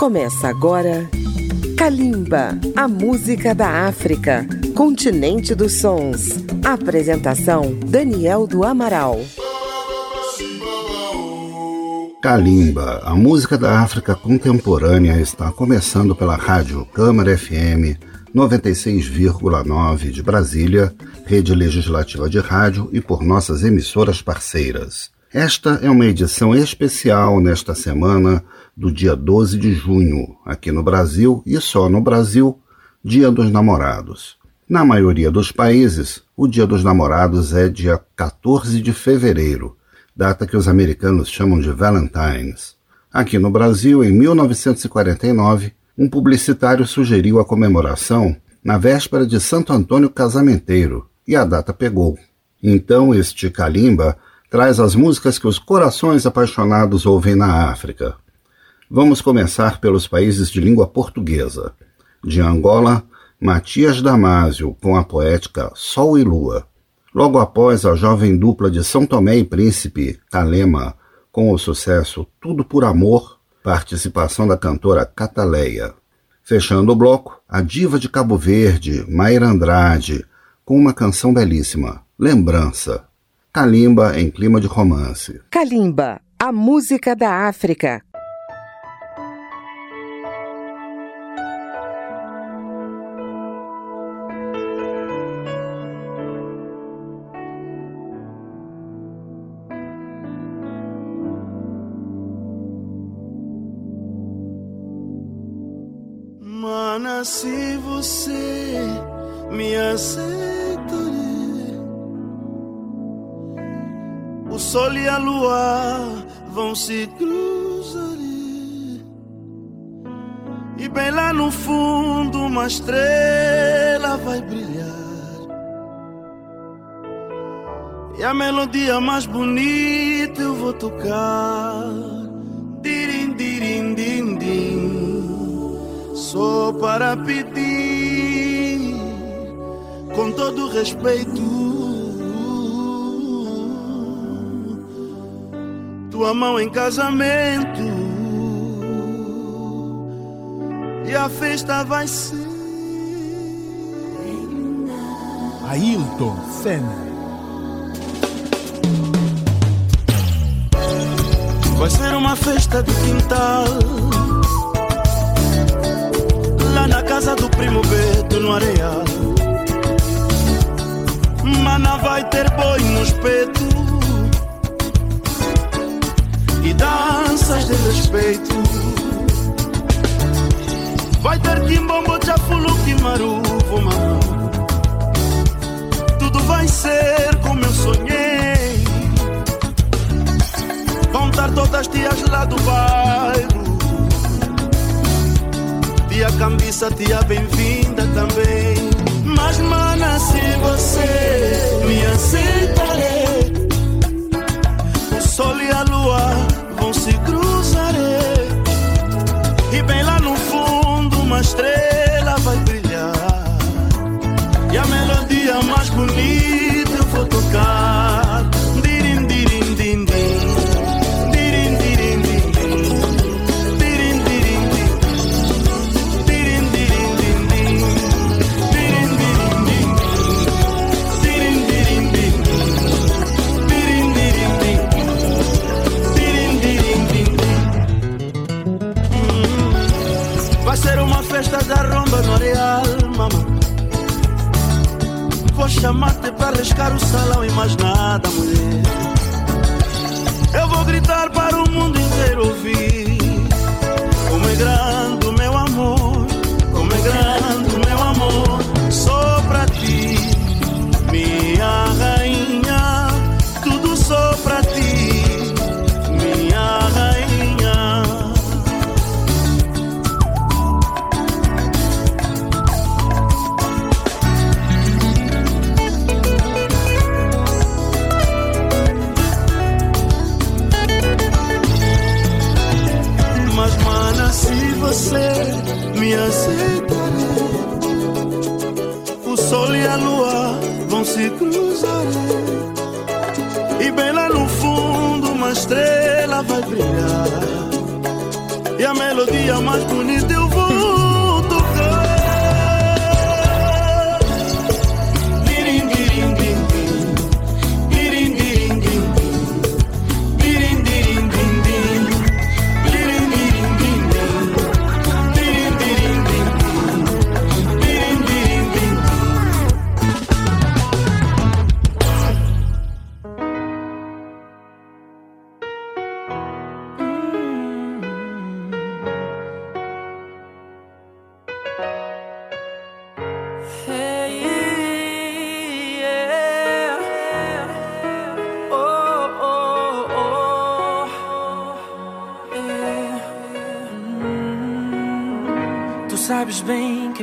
Começa agora Kalimba, a música da África, continente dos sons. Apresentação Daniel do Amaral. Kalimba, a música da África contemporânea está começando pela rádio Câmara FM 96,9 de Brasília, rede legislativa de rádio e por nossas emissoras parceiras. Esta é uma edição especial nesta semana do dia 12 de junho, aqui no Brasil e só no Brasil, Dia dos Namorados. Na maioria dos países, o Dia dos Namorados é dia 14 de fevereiro, data que os americanos chamam de Valentine's. Aqui no Brasil, em 1949, um publicitário sugeriu a comemoração na véspera de Santo Antônio Casamenteiro, e a data pegou. Então, este calimba traz as músicas que os corações apaixonados ouvem na África. Vamos começar pelos países de língua portuguesa. De Angola, Matias Damásio com a poética Sol e Lua. Logo após, a jovem dupla de São Tomé e Príncipe, Calema, com o sucesso Tudo por Amor, participação da cantora Cataleia. Fechando o bloco, a diva de Cabo Verde, Mayra Andrade, com uma canção belíssima, Lembrança. Kalimba em clima de romance. Kalimba, a música da África. Mana, se você me aceita sol e a lua vão se cruzar. E bem lá no fundo uma estrela vai brilhar. E a melodia mais bonita eu vou tocar. Dirim, dirim, din, din. Só para pedir, com todo respeito tua mão em casamento. E a festa vai ser. Ailton Senna. Vai ser uma festa de quintal. Lá na casa do primo Beto no areal. Mana vai ter boi no espeto e danças de respeito. Vai ter quimbombo, chafulu, quimaruvo, mamão. Tudo vai ser como eu sonhei. Vão estar todas as tias lá do bairro. Tia Cambiça, tia bem-vinda também. Mas, mana, se você me aceitarei, o sol e a lua se cruzar. E bem lá no fundo uma estrela vai brilhar. E a melodia mais bonita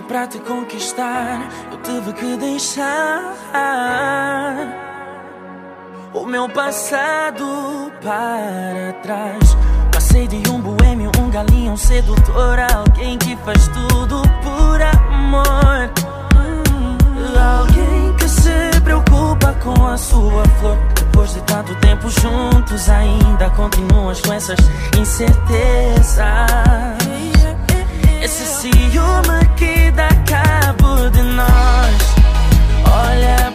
para te conquistar, eu tive que deixar o meu passado para trás. Passei de um boêmio, um galinho, um sedutor, alguém que faz tudo por amor. Alguém que se preocupa com a sua flor. Depois de tanto tempo juntos, ainda continuas com essas incertezas. Ciúme que dá cabo de nós. Olha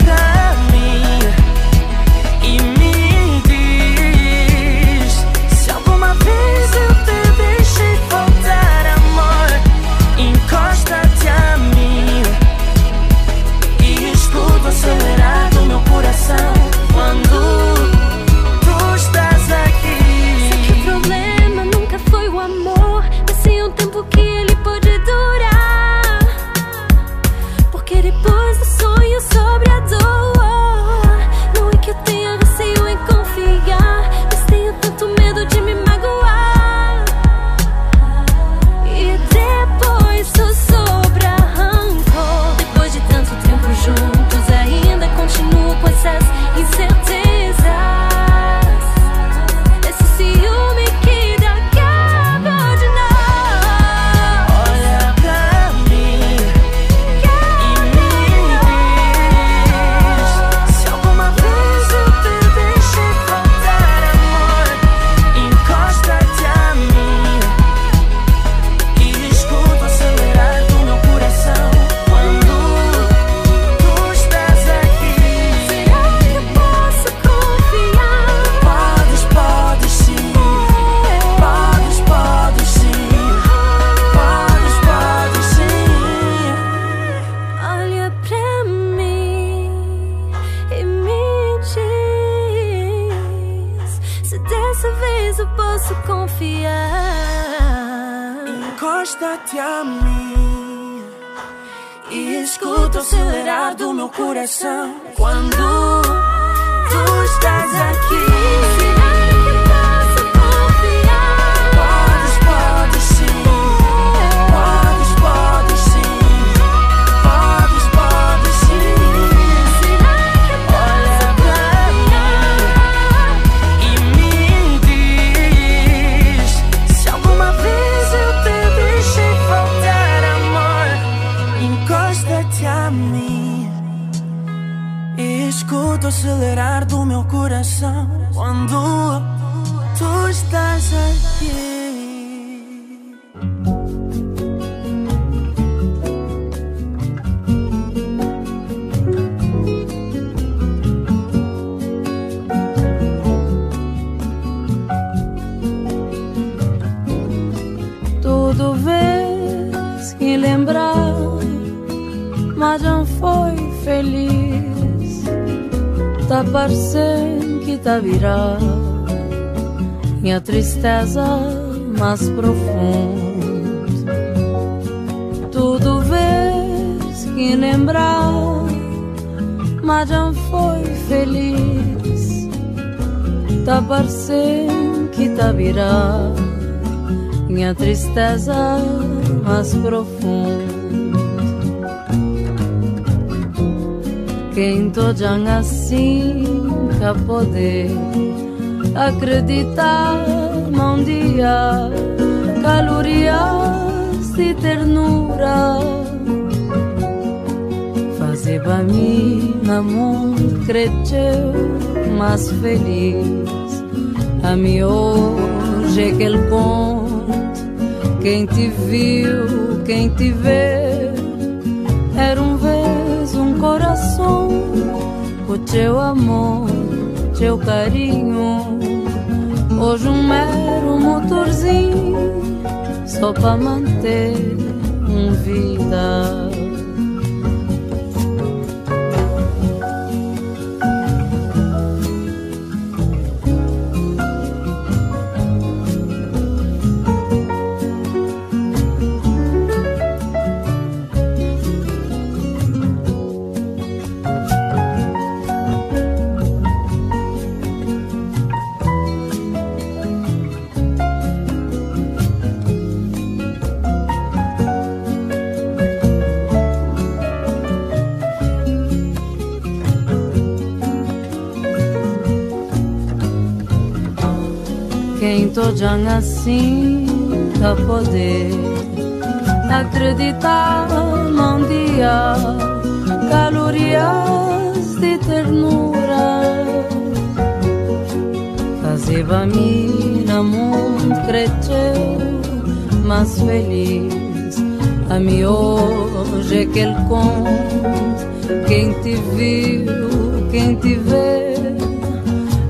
virá minha tristeza mais profunda. Tudo vez que lembrar, mas já foi feliz. Tá parecendo que tá virá minha tristeza mais profunda. Quem já assim nunca poder acreditar num dia calorias de ternura fazer para mim na mundo cresceu mais feliz a mim hoje que ele conto Quem te viu, quem te vê, era um vez um coração, o teu amor, teu carinho. Hoje um mero motorzinho, só para manter um vida. Tojang assim a poder acreditar num dia calorias de ternura. Fazia me na mundo cresceu mais feliz. A mim hoje é que ele conta quem te viu quem te vê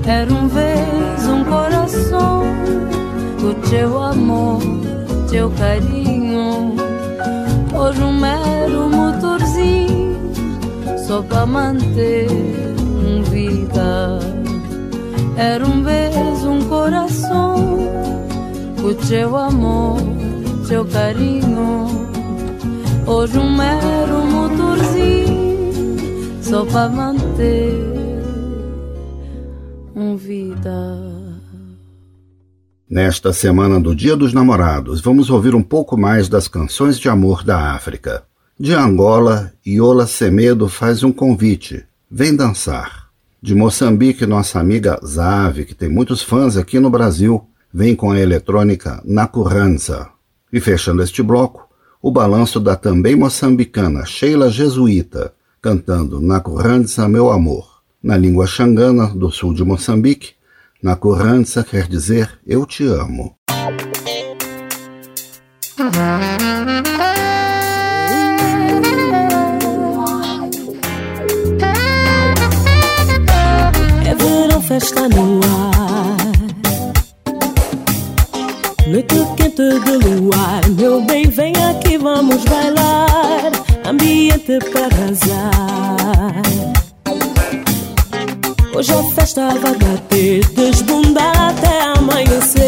era um vez o teu amor, teu carinho. Hoje um mero motorzinho, só para manter um vida. Era um vez um coração, o teu amor, teu carinho. Hoje um mero motorzinho, só para manter Nesta semana do Dia dos Namorados, vamos ouvir um pouco mais das canções de amor da África. De Angola, Iola Semedo faz um convite: vem dançar. De Moçambique, nossa amiga Zave, que tem muitos fãs aqui no Brasil, vem com a eletrônica Na Currança. E fechando este bloco, o balanço da também moçambicana Sheila Jesuíta, cantando Na Currança Meu Amor, na língua xangana do sul de Moçambique, na currança quer dizer eu te amo. É verão, festa no ar. Noite quente de luar, meu bem, vem aqui, vamos bailar. Ambiente para arrasar. Hoje a festa vai bater, desbundar até amanhecer.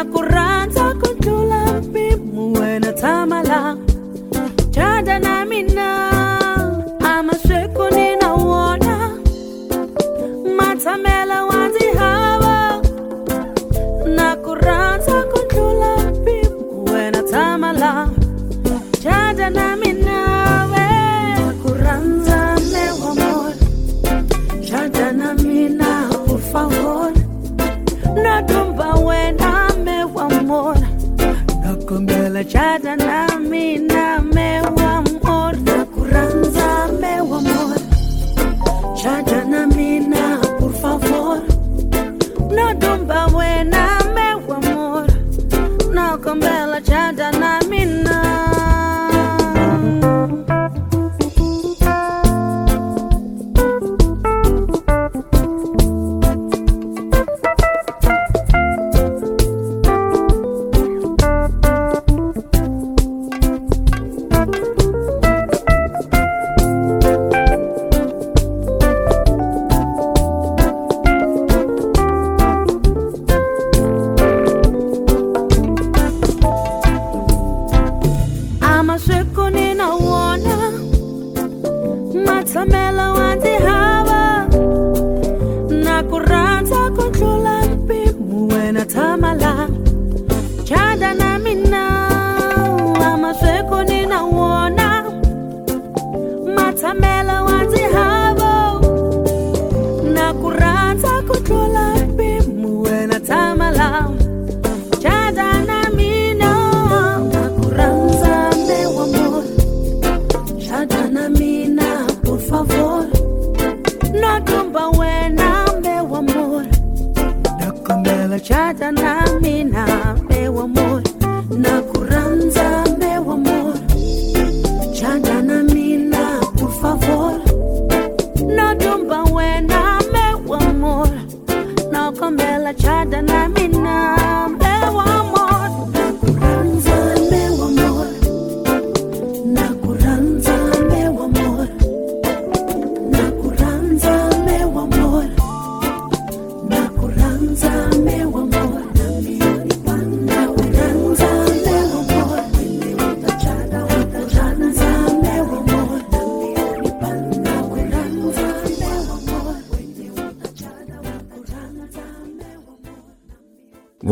na ku rhandza ku tlula mpimo wena tshama laha Chadana.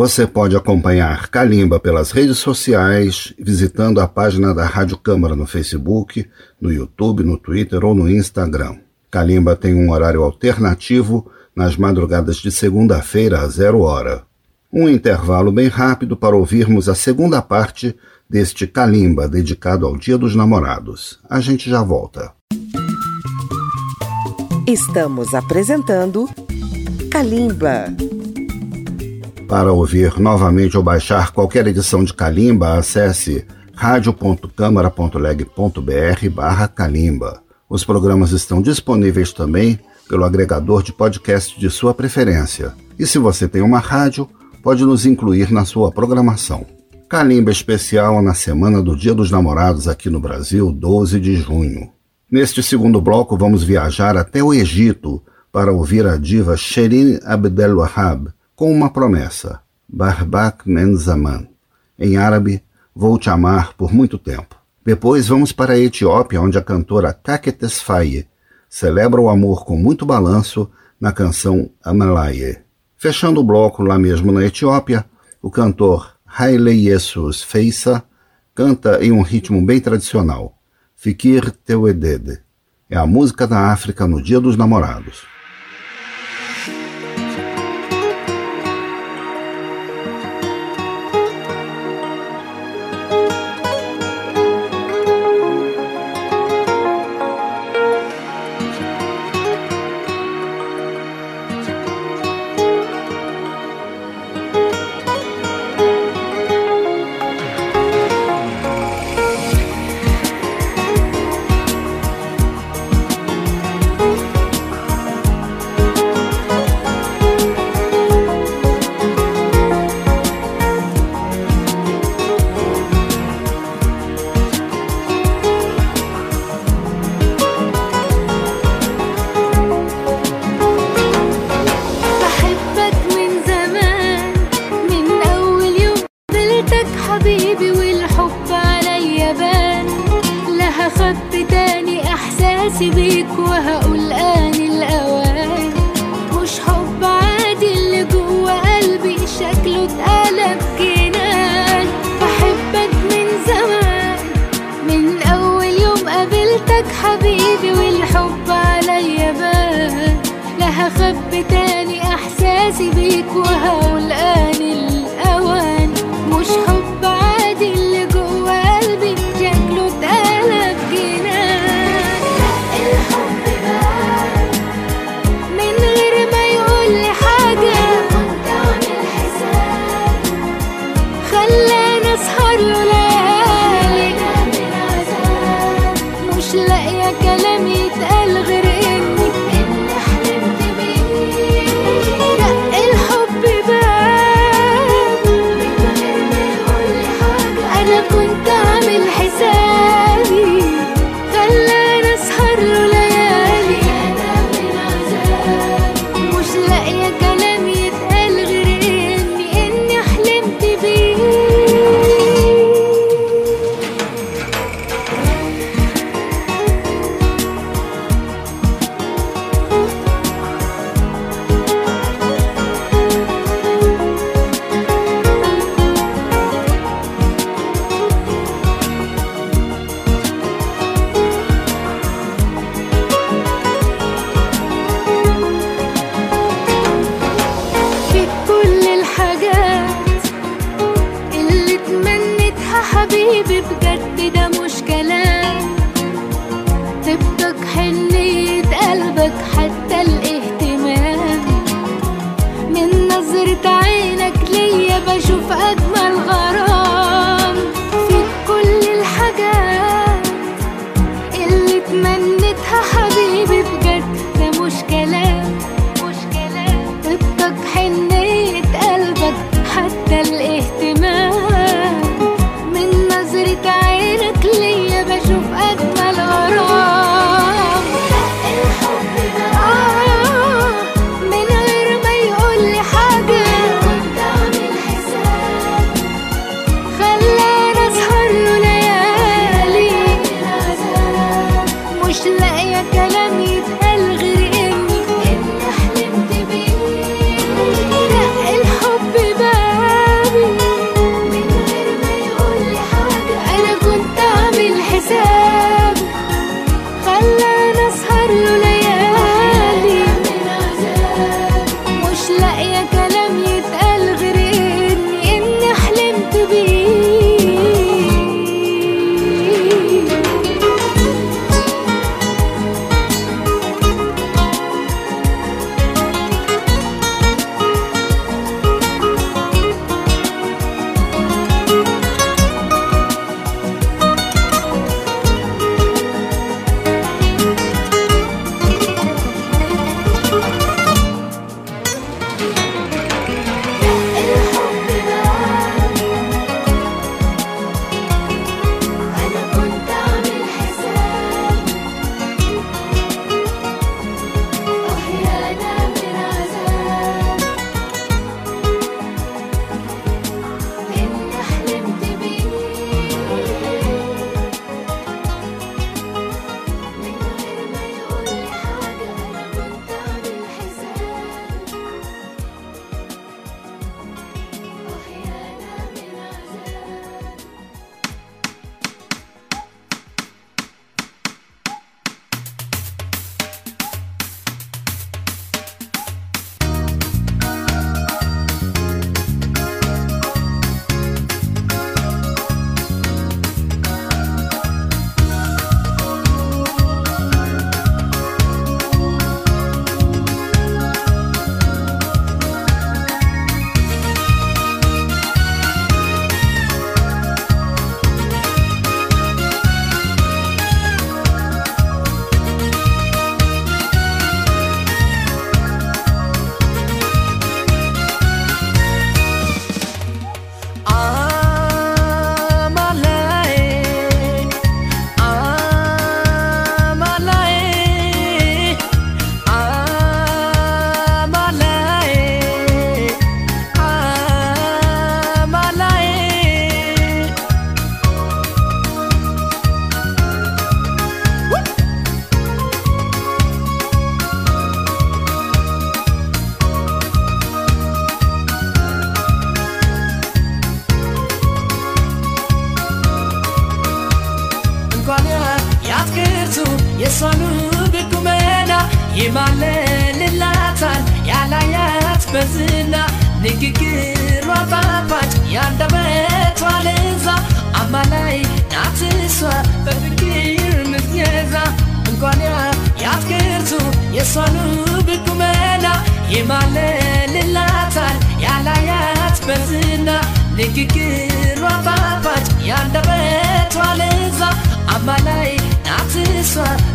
Você pode acompanhar Kalimba pelas redes sociais, visitando a página da Rádio Câmara no Facebook, no YouTube, no Twitter ou no Instagram. Kalimba tem um horário alternativo nas madrugadas de segunda-feira a zero hora. Um intervalo bem rápido para ouvirmos a segunda parte deste Kalimba dedicado ao Dia dos Namorados. A gente já volta. Estamos apresentando Kalimba. Para ouvir novamente ou baixar qualquer edição de Calimba, acesse radio.câmara.leg.br barra Calimba. Os programas estão disponíveis também pelo agregador de podcast de sua preferência. E se você tem uma rádio, pode nos incluir na sua programação. Calimba especial na semana do Dia dos Namorados aqui no Brasil, 12 de junho. Neste segundo bloco, vamos viajar até o Egito para ouvir a diva Sherin Abdelwahab, com uma promessa: Barbak Menzaman. Em árabe, vou te amar por muito tempo. Depois vamos para a Etiópia, onde a cantora Kaketes Faye celebra o amor com muito balanço na canção Amalaye. Fechando o bloco lá mesmo na Etiópia, O cantor Haile Jesus Feissa canta em um ritmo bem tradicional, Fikir Tewedede. É a música da África no Dia dos Namorados. اخبي تاني أحساسي بيك وهقول اللي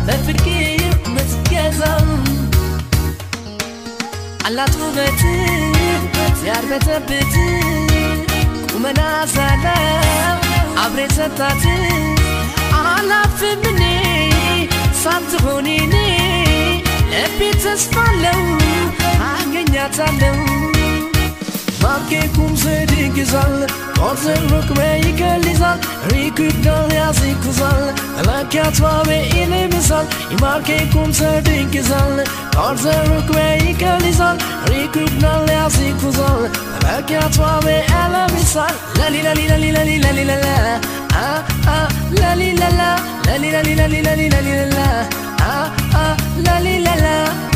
በፍቅር ምትገዛው አላት ውበት ያርበተብት ቁመና ሳለው አብሬ ሰጣት አላፍም እኔ ሳትሆን ተስፋለው አገኛታለው ማኬኩም ዘድግዛል Oturuk ve yıkalizan Rikük dal yazı kuzal Lakat ve ilimi zal İmarke kumser dün güzel Oturuk ve yıkalizan Rikük dal yazı kuzal Lakat ve elimi zal Lali lali lali lali lali lala Ah ah lali lala Lali lali lali lali lali lala Ah ah lali lala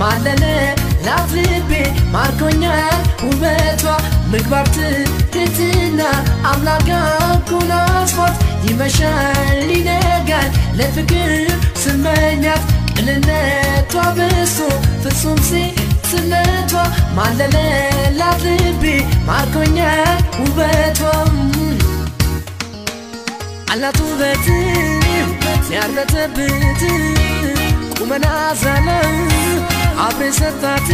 ማለለ ላፍቤ ማርኮኛል ውበቷ ምግባር ትህትና አምላካ ኮናስሞት ይመሻል ይነጋል። ለፍቅር ስመኛት ቅንነቷ ብሶ ፍጹም ሴት ስነቷ ማለለላት ልቤ ማርኮኛል ውበቷ። አላት ውበት ሲያርበተብት ቁመና ዘለ አብረን ሰጣት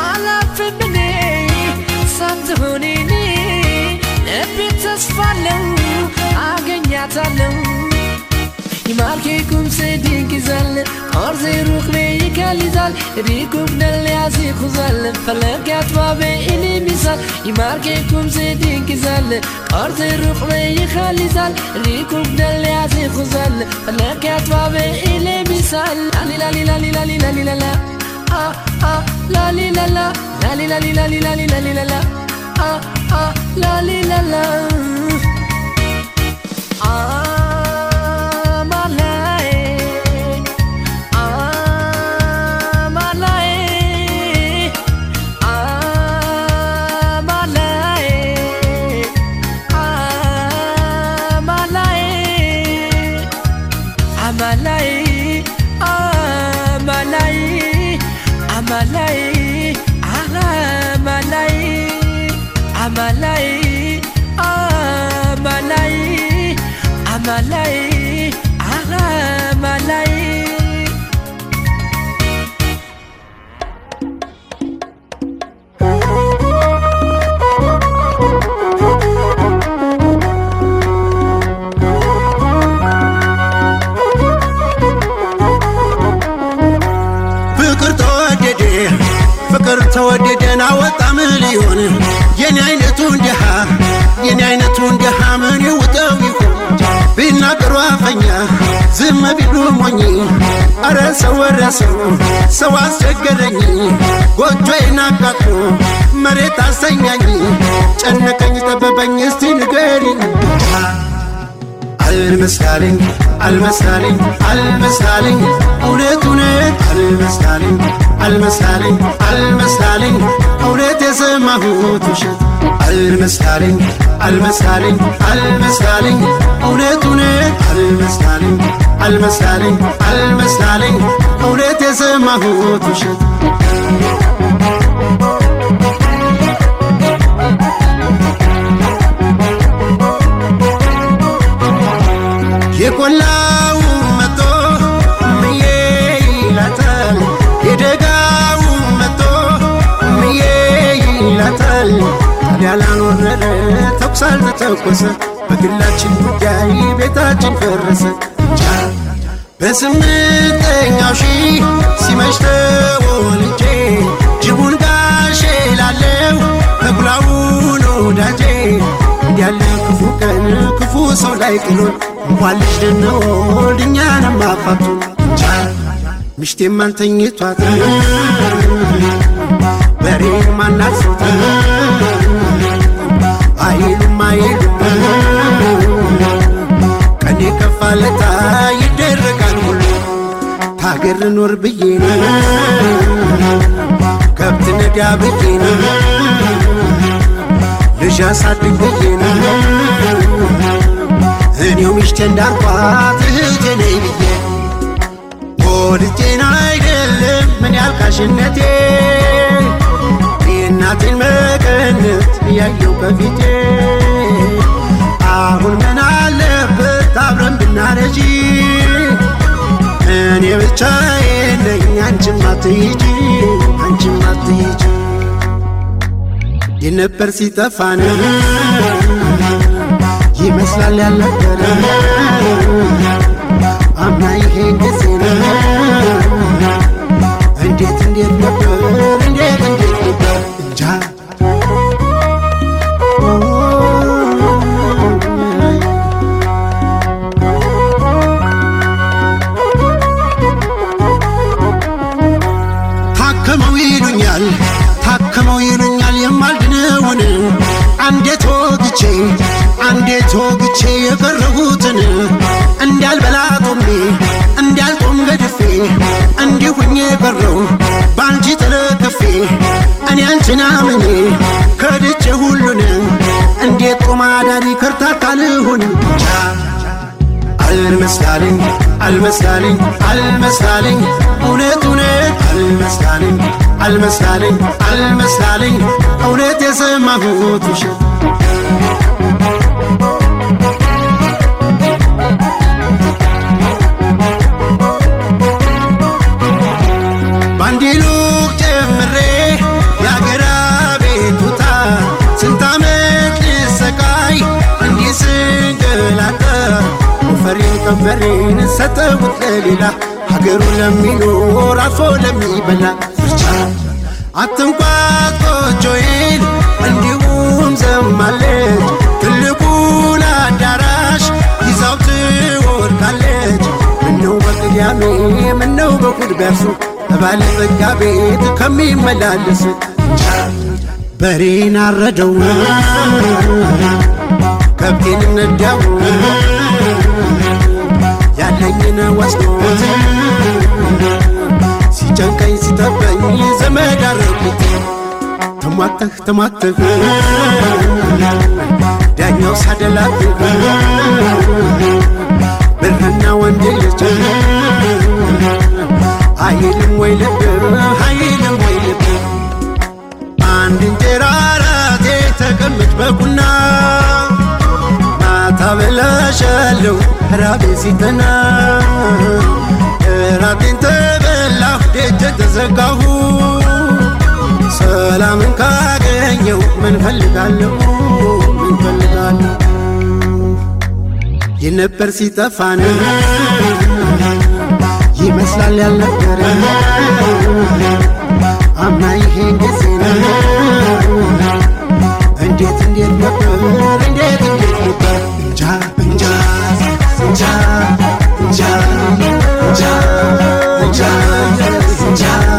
አላፍም እኔ ሳትሆን ልቤ ተስፋለው አገኛታለው يماركيكم سيدين كزل أرزي روخ به یک علی زل ریکم بيك اللي زال ريكم نلي عزي خزل فلم كاتبا بإني مثال يماركيكم سيدين كزل أرزي روخ به بيك اللي زال ريكم نلي عزي خوزل فلک یا بإني به اینی میزل لالی لالی لالی لالی لالی لالا آه آه لالی لالا لالی لالی لالی لالی لالی لالا لا آه آه لا لا لا آه ሰው ሰው አስቸገረኝ ጎጆዬን አቃጥሎ መሬት አስተኛኝ ጨነቀኝ ጠበበኝ እስቲ ንገሪኝ። አልመስካልኝ አልመስካልኝ አልመስካልኝ እውነት እውነት አልመስካልኝ አልመሳለኝ አልመሳለኝ እውነት የሰማሁት ውሸት አልመስካለኝ አልመስካለኝ አልመስካለኝ እውነት እውነት አልመስካለኝ አልመስካለኝ አልመስካለኝ እውነት የሰማሁት ውሸት። ተኩስ አልተተኮሰ በግላችን ጉዳይ ቤታችን ፈረሰ በስምንተኛው ሺህ ሲመሽ ተወልጄ ጅቡን ጋሼ ላለው ተኩላውን ወዳጄ። እንዲያለ ክፉ ቀን ክፉ ሰው ላይ ጥሎን እንኳን ልጅ ልንወልድ እኛንም አፋቱን ምሽቴም አልተኝቷት በሬ ማናፍሱት ታገር ልኖር ብዬ ከብት ነዳ ብዬ ልጅ አሳድግ ብዬ እኔው ሚስቴ እንዳልኳት እህቴ ነይ ብዬ ወድጄን አይደለም። ምን ያልካሽነቴ የእናቴን መቀነት እያየው በፊቴ አሁን ምን አለበት? አብረን ብናረጂ ብቻዬን ነኝ። አንቺም አትሂጂ አንቺም አትሂጂ። የነበር ሲጠፋን። ይመስላል ያልነበረ አምና ይሄን ጊዜ እንዴት እንዴት ነበር ተወግቼ የቀረሁትን እንዳልበላ ጦሜ እንዳልጦም ገድፌ እንዲሁኝ የቀረው በአንቺ ተለክፌ እኔ አንቺን አምኜ ከድቼ ሁሉን እንዴት ጦም አዳሪ ከርታታ ልሁን አልመስላለኝ አልመስላለኝ አልመስላለኝ እውነት እውነት አልመስላለኝ አልመስላለኝ አልመስላለኝ እውነት የሰማሁት ውሸት ለሌላ ሀገሩ ለሚኖር አርፎ ለሚበላ ብቻ አትንኳት ጎጆዬን እንዲሁም ዘማለች ትልቁን አዳራሽ ይዛው ትወድቃለች። ምነው በቅያሜ ምነው በኩድ ቢያርሱ በባለ ጸጋ ቤት ከሚመላለስ በሬን አረደው ከብቴን ነዳው ያለኝን ወስዶት ሲጨንቀኝ ሲጠበኝ ዘመድ አረጉት ተሟተህ ተሟተህ ዳኛው ሳደላብህ ብርና ወንድ ልጅ አይልም ወይ ልብ አይልም ወይ ልብ አንድ እንጀራ ራቴ ተቀምጭ በቡና ማታ በላሻለሁ ራቤ ሲተና ራቴን ተበላሁ። ደጀ ተዘጋሁ። ሰላምን ካገኘው ምን ፈልጋለሁ? ምን ፈልጋለሁ? የነበር ሲጠፋን። ይመስላል ያልነበረ አምና ይሄን ጊዜ እንዴት እንዴት ነበር Trả.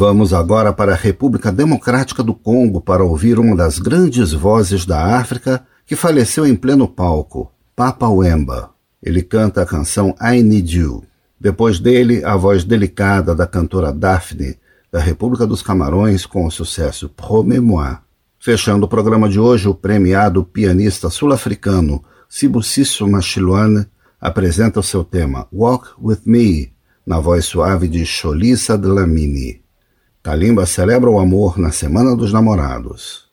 Vamos agora para a República Democrática do Congo para ouvir uma das grandes vozes da África que faleceu em pleno palco, Papa Wemba. Ele canta a canção I Need You. Depois dele, a voz delicada da cantora Daphne, da República dos Camarões, com o sucesso Promets-moi. Fechando o programa de hoje, o premiado pianista sul-africano Sibusiso Machilwane apresenta o seu tema Walk With Me, na voz suave de Cholissa Dlamini. Kalimba celebra o amor na Semana dos Namorados.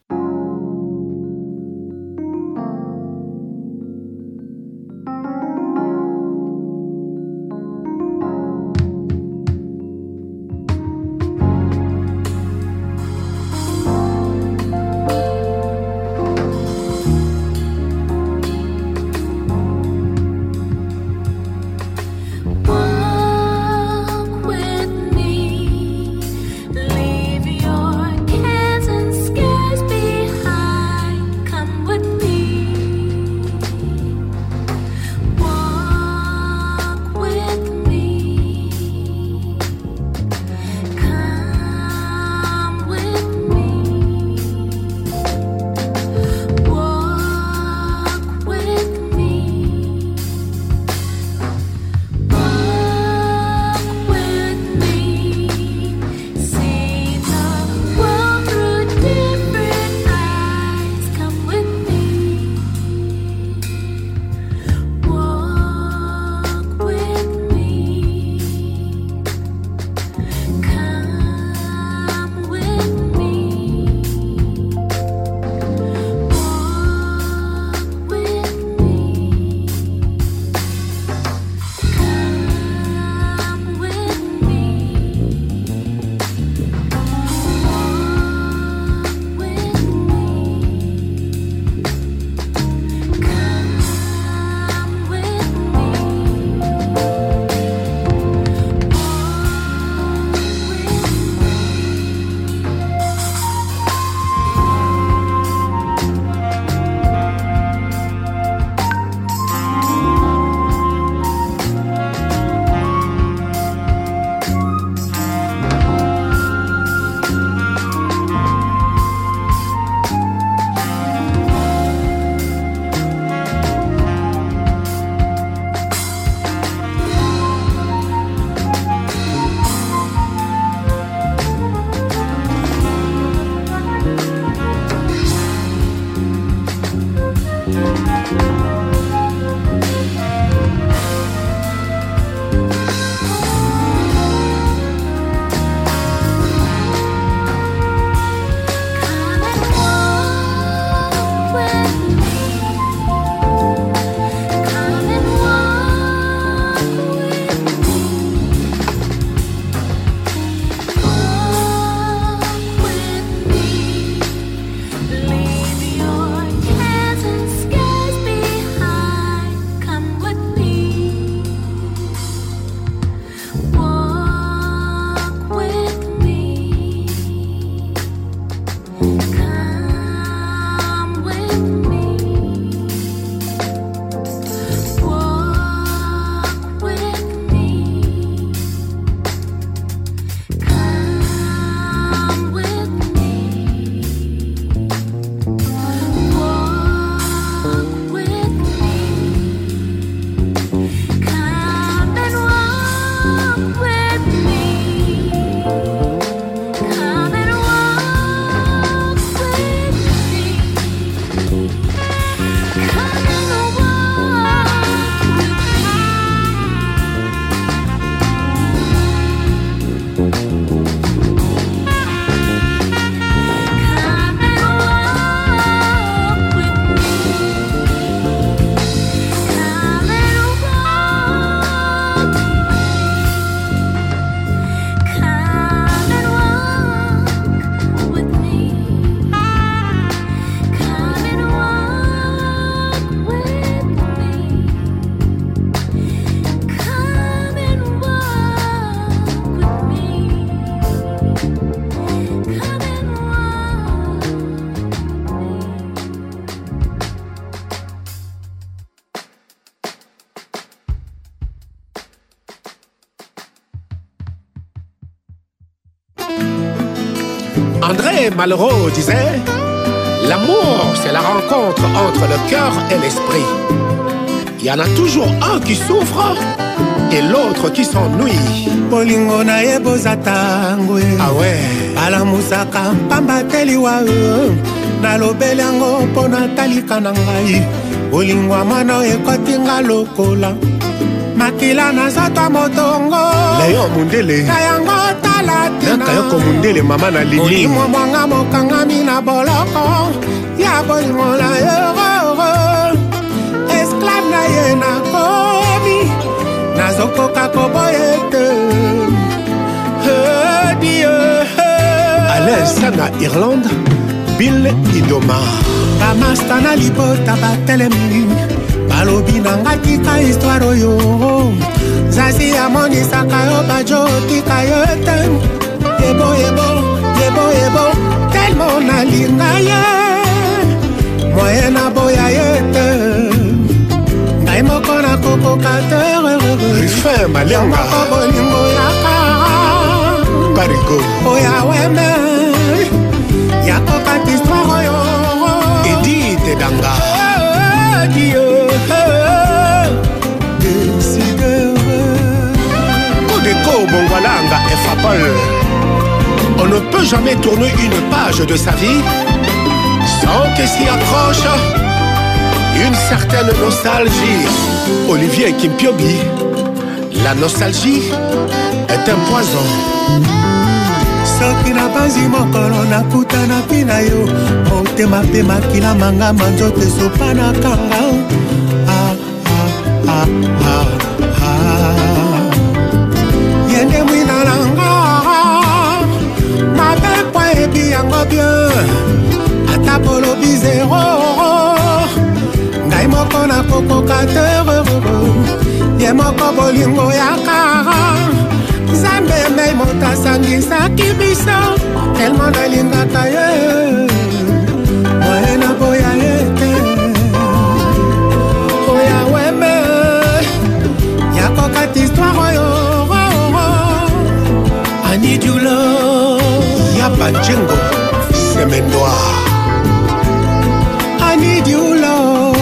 André Malraux disait L'amour, c'est la rencontre entre le cœur et l'esprit. Il y en a toujours un qui souffre et l'autre qui s'ennuie. bolingo na ye boza tango awe alamusaka mpambateli wa nalobeli yango mpo natalika na ngai. Bolingo ya mwana oyo ekotinga lokola. Makila na nzoto motongo. Leon mundele. Na yango tala nakayoko mundele mama na lili. Olimo mwanga mokangami na boloko. Ya bolingo na yororo esclave na ye nakomi nazokoka koboye te alesa na irlande. Bill idoma. Bamasta na libota batelemi balobi na nga tika histware oyo zazi amonisaka yo bajo tika yo te. Yeboyebo yeboyebo telmo nalinga ye. Moye naboya ye te. Ngai moko nakokoka te moko bolingo yaka oya weme. Yakoka histware oyo. Edite danga On ne peut jamais tourner une page de sa vie sans que s'y accroche. Une certaine nostalgie. Olivier Kimpiobi, la nostalgie est un poison. Yango bien. Ata bolobi zero ngai moko nakokoka te ye moko bolingo yakara nzambe mei moto asangisaki biso. Telmo nalingaka ye. Moye naboya ye te. Oya weme. Yakokati histware oyo. Anidulo Djengo Semendoa I need you, Lord.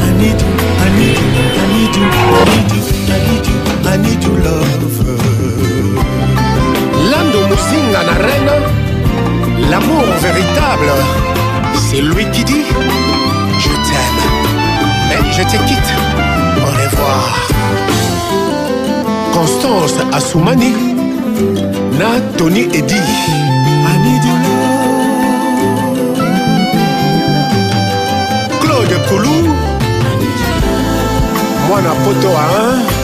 I need you, I need you, I need you, I need you, I need you, I need you, love. Lando Musinga na reine. L'amour véritable C'est lui qui dit Je t'aime. Mais je te quitte. Au revoir. Constance Assoumani na tony edi. Claude kulu mwana poto a hein?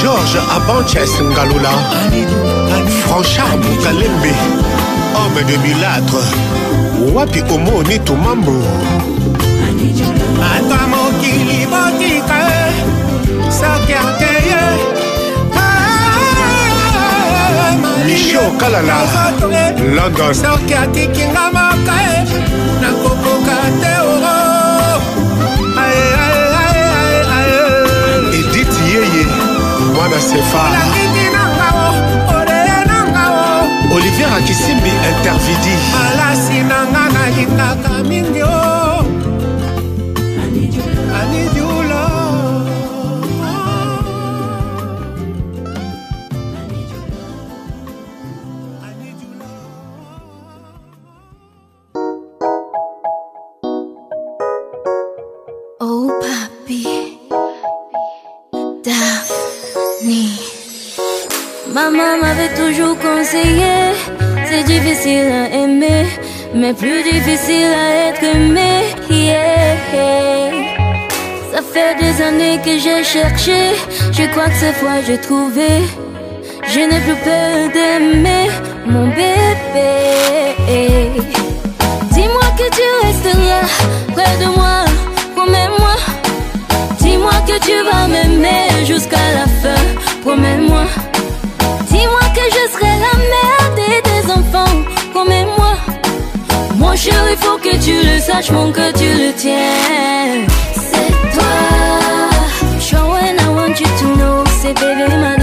george abanches ngalula franchard mukalembe homme de milâtre wapi omoni tumambu ata mokili bot ezalobisaki ateye soki atikinga moka e nakokoka te oro edit yeye mwana sefaolakiki nangao oleye nangao olivier akisimbi intervidi malasi nanga nalingaka mi. Mais plus difficile à être aimé. Yeah. Ça fait des années que j'ai cherché, je crois que cette fois j'ai trouvé. Je n'ai plus peur d'aimer mon bébé. Dis-moi que tu resteras près de moi, promets-moi. Dis-moi que tu vas m'aimer jusqu'à la fin, promets-moi. Il faut que tu le saches, mon que tu le tiens. C'est toi. Show and I want you to know, c'est bébé, ma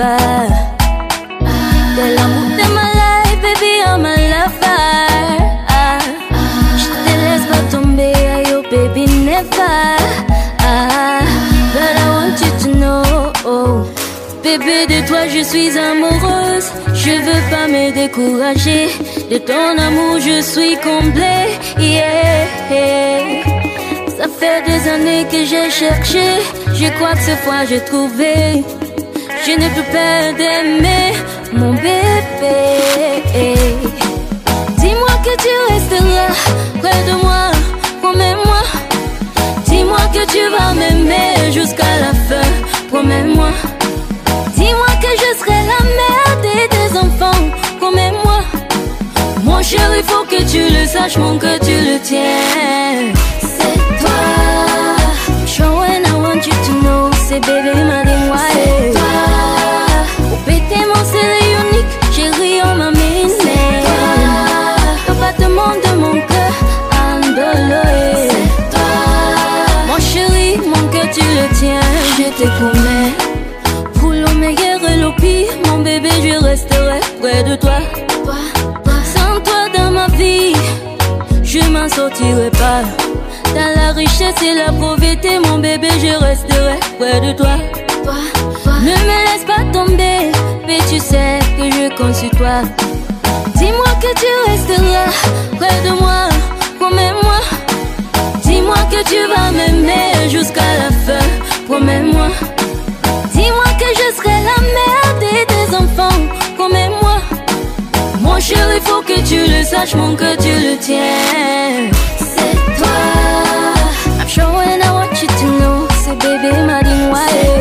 De l'amour de ma life, baby, I'm a lover. Ah, je te laisse pas tomber, ayo, baby, never. Ah, but I want you to know. Bébé, de toi je suis amoureuse. Je veux pas me décourager. De ton amour je suis comblée. Yeah. Ça fait des années que j'ai cherché. Je crois que cette fois j'ai trouvé. Je ne peux pas d'aimer mon bébé. Dis-moi que tu resteras près de moi. Promets-moi. Dis-moi que tu vas m'aimer jusqu'à la fin. Promets-moi. Dis-moi que je serai la mère de tes enfants. Promets-moi. Mon chéri, faut que tu le saches, mon que tu le tiens. C'est toi. Show and I want you to know. C'est bébé, ma C'est promets. Pour le meilleur et le pire, mon bébé, je resterai près de toi. Sans toi dans ma vie, je m'en sortirai pas. Dans la richesse et la pauvreté, mon bébé, je resterai près de toi. Ne me laisse pas tomber, mais tu sais que je compte sur toi. Dis-moi que tu resteras près de moi, promets-moi. Dis-moi que tu vas m'aimer jusqu'à la fin, promets-moi. Dis-moi que je serai la mère de tes enfants, promets-moi. Mon chéri, faut que tu le saches, mon que tu le tiens. C'est toi. I'm showing I want you to know. C'est bébé, ma dis-moi. C'est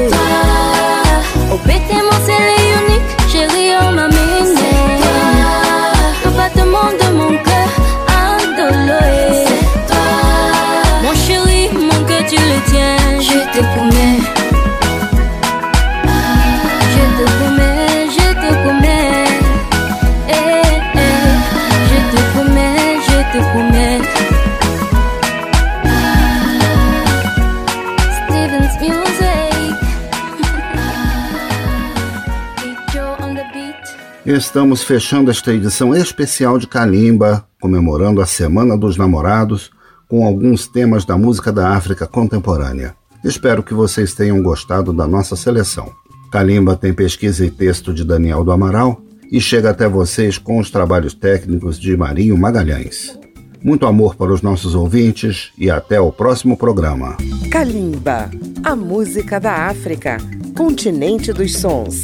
Estamos fechando esta edição especial de Kalimba, comemorando a Semana dos Namorados, com alguns temas da música da África contemporânea. Espero que vocês tenham gostado da nossa seleção. Kalimba tem pesquisa e texto de Daniel do Amaral e chega até vocês com os trabalhos técnicos de Marinho Magalhães. Muito amor para os nossos ouvintes e até o próximo programa. Kalimba, a música da África, continente dos sons.